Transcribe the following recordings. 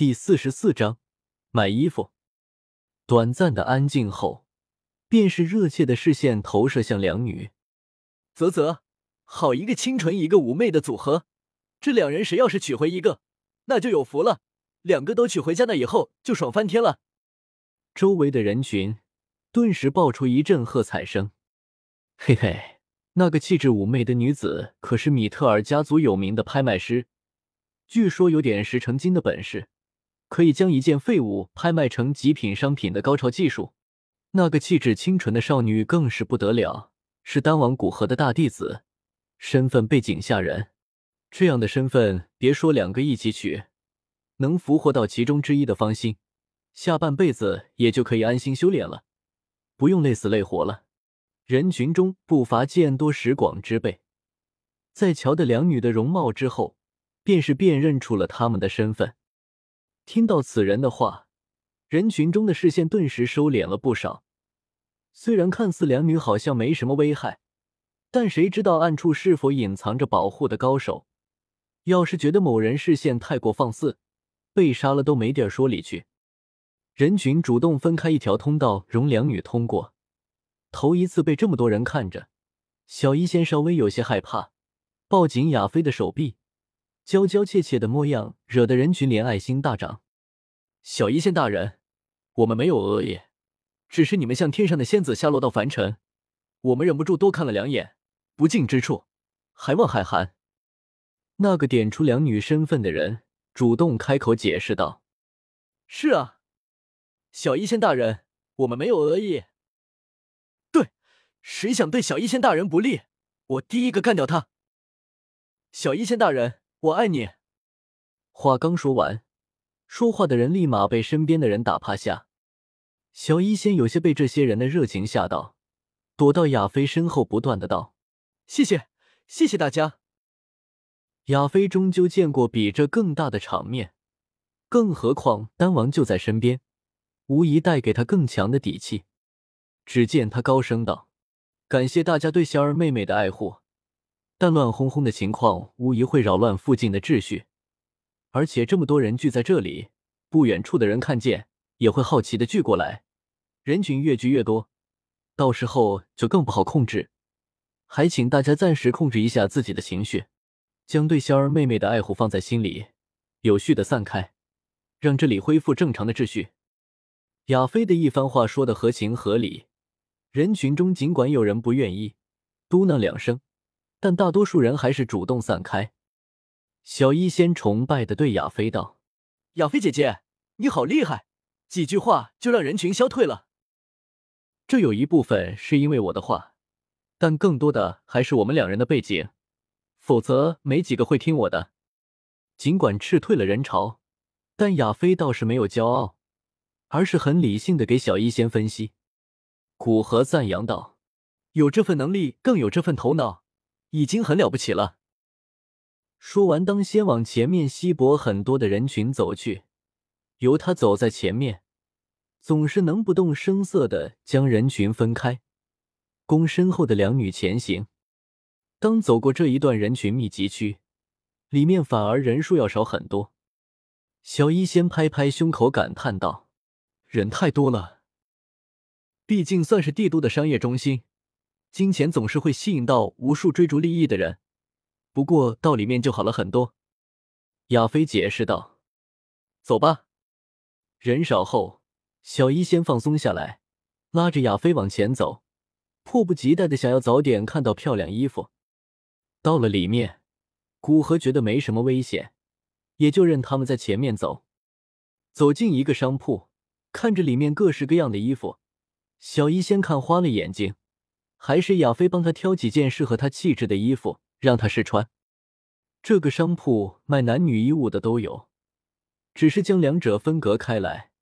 第四十四章买衣服。短暂的安静后，便是热切的视线投射向两女。啧啧，好一个清纯，一个妩媚的组合。这两人谁要是娶回一个，那就有福了。两个都娶回家，那以后就爽翻天了。周围的人群顿时爆出一阵喝彩声。嘿嘿，那个气质妩媚的女子可是米特尔家族有名的拍卖师，据说有点石成金的本事。可以将一件废物拍卖成极品商品的高超技术，那个气质清纯的少女更是不得了，是丹王古河的大弟子，身份背景吓人。这样的身份，别说两个一起娶，能俘获到其中之一的芳心，下半辈子也就可以安心修炼了，不用累死累活了。人群中不乏见多识广之辈，在瞧的两女的容貌之后，便是辨认出了他们的身份。听到此人的话，人群中的视线顿时收敛了不少。虽然看似两女好像没什么危害，但谁知道暗处是否隐藏着保护的高手？要是觉得某人视线太过放肆，被杀了都没地儿说理去。人群主动分开一条通道，容两女通过。头一次被这么多人看着，小医仙稍微有些害怕，抱紧亚飞的手臂。娇娇怯怯的模样，惹得人群怜爱心大涨。小医仙大人，我们没有恶意，只是你们像天上的仙子下落到凡尘，我们忍不住多看了两眼，不敬之处，还望海涵。那个点出两女身份的人主动开口解释道：“是啊，小医仙大人，我们没有恶意。对，谁想对小医仙大人不利，我第一个干掉他。小医仙大人。”我爱你。话刚说完，说话的人立马被身边的人打趴下。小医仙有些被这些人的热情吓到，躲到亚飞身后，不断的道：“谢谢，谢谢大家。”亚飞终究见过比这更大的场面，更何况丹王就在身边，无疑带给他更强的底气。只见他高声道：“感谢大家对小儿妹妹的爱护。”但乱哄哄的情况无疑会扰乱附近的秩序，而且这么多人聚在这里，不远处的人看见也会好奇的聚过来，人群越聚越多，到时候就更不好控制。还请大家暂时控制一下自己的情绪，将对仙儿妹妹的爱护放在心里，有序的散开，让这里恢复正常的秩序。亚飞的一番话说的合情合理，人群中尽管有人不愿意，嘟囔两声。但大多数人还是主动散开。小医仙崇拜的对亚飞道：“亚飞姐姐，你好厉害，几句话就让人群消退了。这有一部分是因为我的话，但更多的还是我们两人的背景，否则没几个会听我的。”尽管斥退了人潮，但亚飞倒是没有骄傲，而是很理性的给小医仙分析。古河赞扬道：“有这份能力，更有这份头脑。”已经很了不起了。说完，当先往前面稀薄很多的人群走去，由他走在前面，总是能不动声色的将人群分开，供身后的两女前行。当走过这一段人群密集区，里面反而人数要少很多。小医仙拍拍胸口感叹道：“人太多了，毕竟算是帝都的商业中心。”金钱总是会吸引到无数追逐利益的人，不过到里面就好了很多。亚飞解释道：“走吧。”人少后，小医仙放松下来，拉着亚飞往前走，迫不及待的想要早点看到漂亮衣服。到了里面，古河觉得没什么危险，也就任他们在前面走。走进一个商铺，看着里面各式各样的衣服，小医仙看花了眼睛。还是亚飞帮他挑几件适合他气质的衣服，让他试穿。这个商铺卖男女衣物的都有，只是将两者分隔开来。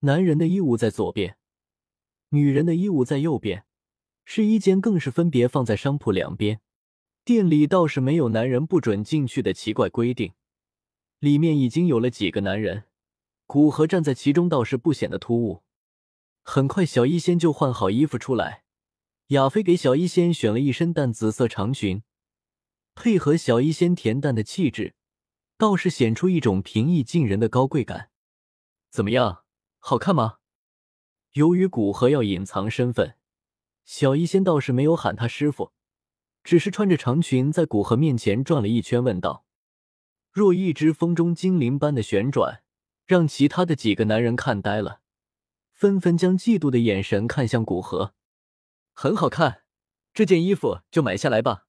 男人的衣物在左边，女人的衣物在右边。试衣间更是分别放在商铺两边。店里倒是没有男人不准进去的奇怪规定。里面已经有了几个男人，古河站在其中倒是不显得突兀。很快，小医仙就换好衣服出来。亚飞给小医仙选了一身淡紫色长裙，配合小医仙恬淡的气质，倒是显出一种平易近人的高贵感。怎么样，好看吗？由于古河要隐藏身份，小医仙倒是没有喊他师傅，只是穿着长裙在古河面前转了一圈，问道：“若一只风中精灵般的旋转，让其他的几个男人看呆了，纷纷将嫉妒的眼神看向古河。很好看，这件衣服就买下来吧。”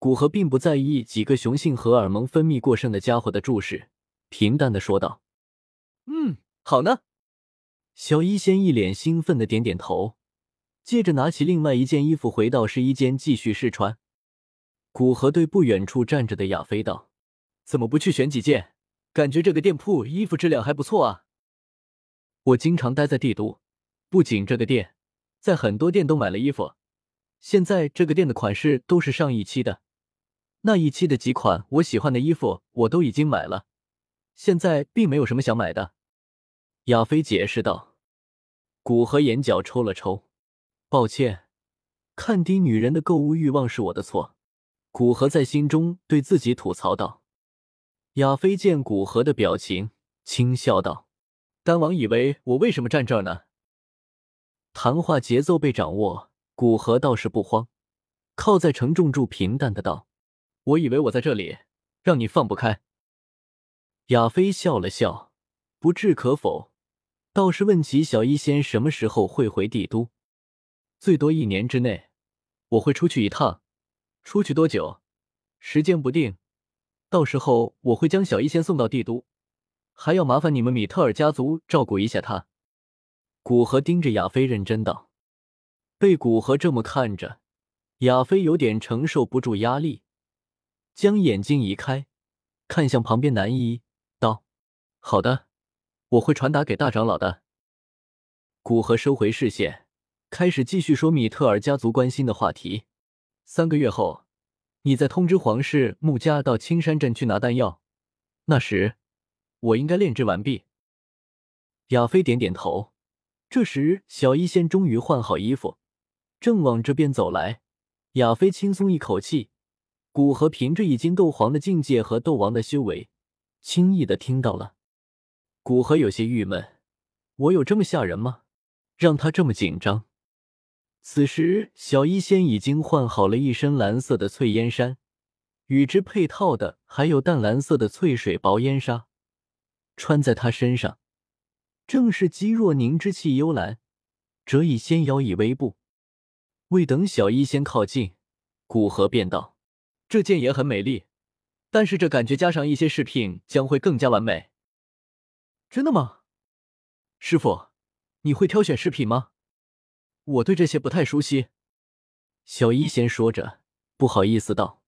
古河并不在意几个雄性荷尔蒙分泌过剩的家伙的注视，平淡的说道：“嗯，好呢。”小医仙一脸兴奋的点点头，接着拿起另外一件衣服回到试衣间继续试穿。古河对不远处站着的亚飞道：“怎么不去选几件？感觉这个店铺衣服质量还不错啊。”我经常待在帝都，不仅这个店，在很多店都买了衣服。现在这个店的款式都是上一期的。那一期的几款我喜欢的衣服我都已经买了，现在并没有什么想买的。”亚飞解释道。古河眼角抽了抽，抱歉，看低女人的购物欲望是我的错。古河在心中对自己吐槽道。亚飞见古河的表情，轻笑道：“丹王以为我为什么站这儿呢？”谈话节奏被掌握，古河倒是不慌，靠在承重柱，平淡的道。我以为我在这里，让你放不开。亚飞笑了笑，不置可否，倒是问起小医仙什么时候会回帝都。最多一年之内，我会出去一趟，出去多久，时间不定。到时候我会将小医仙送到帝都，还要麻烦你们米特尔家族照顾一下他。古河盯着亚飞认真道。被古河这么看着，亚飞有点承受不住压力。将眼睛移开，看向旁边男一，道：“好的，我会传达给大长老的。”古河收回视线，开始继续说米特尔家族关心的话题。三个月后，你再通知皇室穆家到青山镇去拿丹药，那时我应该炼制完毕。亚飞点点头。这时，小医仙终于换好衣服，正往这边走来。亚飞轻松一口气。古河凭着已经斗皇的境界和斗王的修为，轻易的听到了。古河有些郁闷：我有这么吓人吗？让他这么紧张？此时，小医仙已经换好了一身蓝色的翠烟衫，与之配套的还有淡蓝色的翠水薄烟纱，穿在他身上，正是肌若凝之气幽兰，折以纤腰以微步。未等小医仙靠近，古河便道。这件也很美丽，但是这感觉加上一些饰品将会更加完美。真的吗？师傅，你会挑选饰品吗？我对这些不太熟悉。小医仙说着，不好意思道。